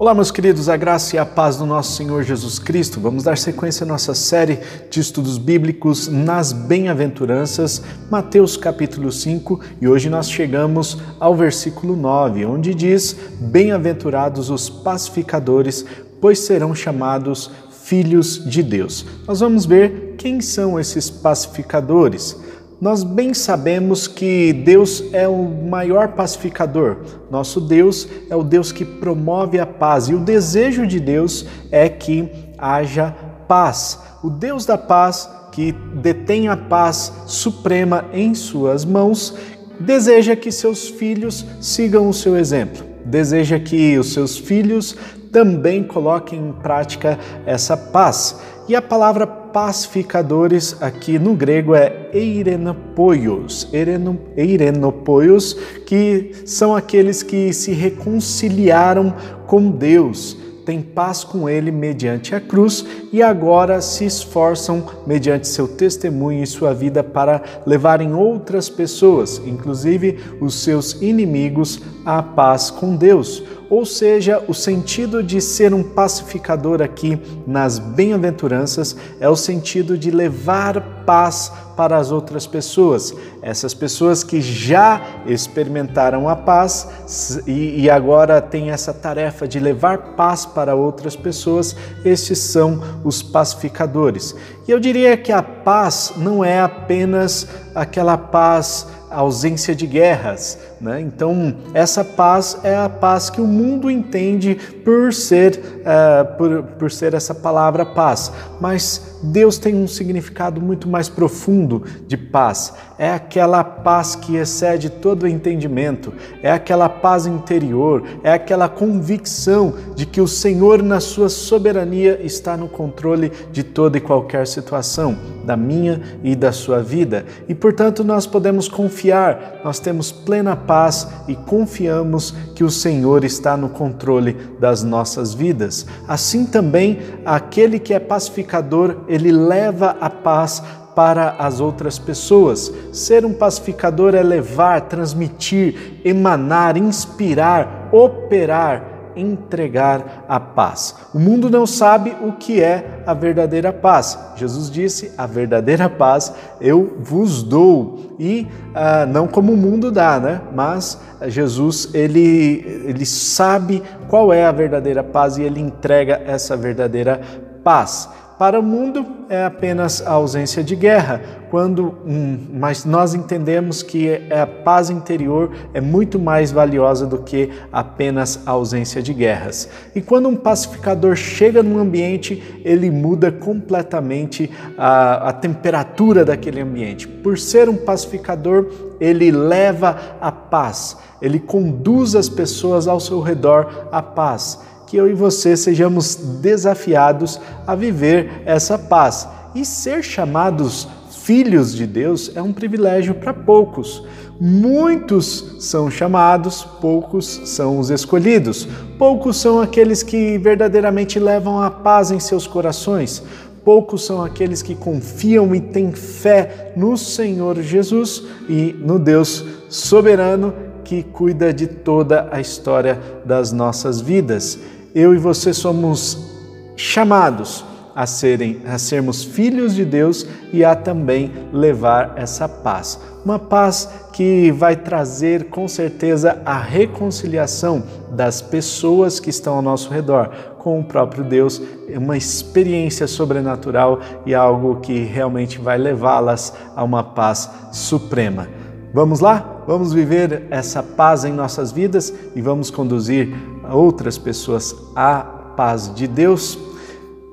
Olá, meus queridos, a graça e a paz do nosso Senhor Jesus Cristo. Vamos dar sequência à nossa série de estudos bíblicos nas Bem-aventuranças, Mateus capítulo 5, e hoje nós chegamos ao versículo 9, onde diz: Bem-aventurados os pacificadores, pois serão chamados filhos de Deus. Nós vamos ver quem são esses pacificadores. Nós bem sabemos que Deus é o maior pacificador. Nosso Deus é o Deus que promove a paz e o desejo de Deus é que haja paz. O Deus da paz, que detém a paz suprema em suas mãos, deseja que seus filhos sigam o seu exemplo. Deseja que os seus filhos também coloquem em prática essa paz. E a palavra pacificadores aqui no grego é eirenopoios, eirenopoios, que são aqueles que se reconciliaram com Deus, têm paz com Ele mediante a cruz e agora se esforçam mediante seu testemunho e sua vida para levarem outras pessoas, inclusive os seus inimigos, à paz com Deus. Ou seja, o sentido de ser um pacificador aqui nas bem-aventuranças é o sentido de levar paz para as outras pessoas. Essas pessoas que já experimentaram a paz e, e agora têm essa tarefa de levar paz para outras pessoas, estes são os pacificadores. E eu diria que a paz não é apenas aquela paz ausência de guerras. Né? Então, essa paz é a paz que o mundo entende por ser, uh, por, por ser essa palavra paz. Mas Deus tem um significado muito mais profundo de paz. É aquela paz que excede todo o entendimento, é aquela paz interior, é aquela convicção de que o Senhor, na sua soberania, está no controle de toda e qualquer situação, da minha e da sua vida. E, portanto, nós podemos confiar, nós temos plena paz e confiamos que o Senhor está no controle das nossas vidas. Assim também, aquele que é pacificador, ele leva a paz para as outras pessoas. Ser um pacificador é levar, transmitir, emanar, inspirar, operar entregar a paz. O mundo não sabe o que é a verdadeira paz. Jesus disse: A verdadeira paz eu vos dou. E ah, não como o mundo dá, né? Mas Jesus ele, ele sabe qual é a verdadeira paz e ele entrega essa verdadeira paz. Para o mundo é apenas a ausência de guerra, quando hum, mas nós entendemos que a paz interior é muito mais valiosa do que apenas a ausência de guerras. E quando um pacificador chega num ambiente, ele muda completamente a, a temperatura daquele ambiente. Por ser um pacificador, ele leva a paz, ele conduz as pessoas ao seu redor à paz que eu e você sejamos desafiados a viver essa paz. E ser chamados filhos de Deus é um privilégio para poucos. Muitos são chamados, poucos são os escolhidos. Poucos são aqueles que verdadeiramente levam a paz em seus corações. Poucos são aqueles que confiam e têm fé no Senhor Jesus e no Deus soberano que cuida de toda a história das nossas vidas eu e você somos chamados a, serem, a sermos filhos de Deus e a também levar essa paz. Uma paz que vai trazer com certeza a reconciliação das pessoas que estão ao nosso redor com o próprio Deus, uma experiência sobrenatural e algo que realmente vai levá-las a uma paz suprema. Vamos lá? Vamos viver essa paz em nossas vidas e vamos conduzir outras pessoas à paz de Deus.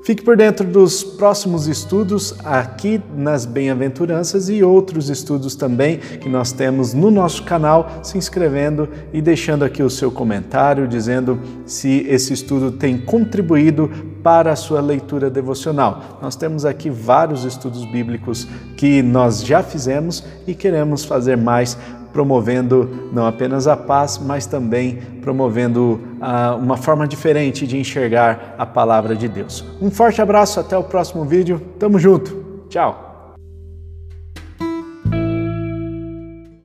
Fique por dentro dos próximos estudos aqui nas Bem-aventuranças e outros estudos também que nós temos no nosso canal, se inscrevendo e deixando aqui o seu comentário dizendo se esse estudo tem contribuído para a sua leitura devocional. Nós temos aqui vários estudos bíblicos que nós já fizemos e queremos fazer mais promovendo não apenas a paz, mas também promovendo uh, uma forma diferente de enxergar a palavra de Deus. Um forte abraço, até o próximo vídeo. Tamo junto. Tchau.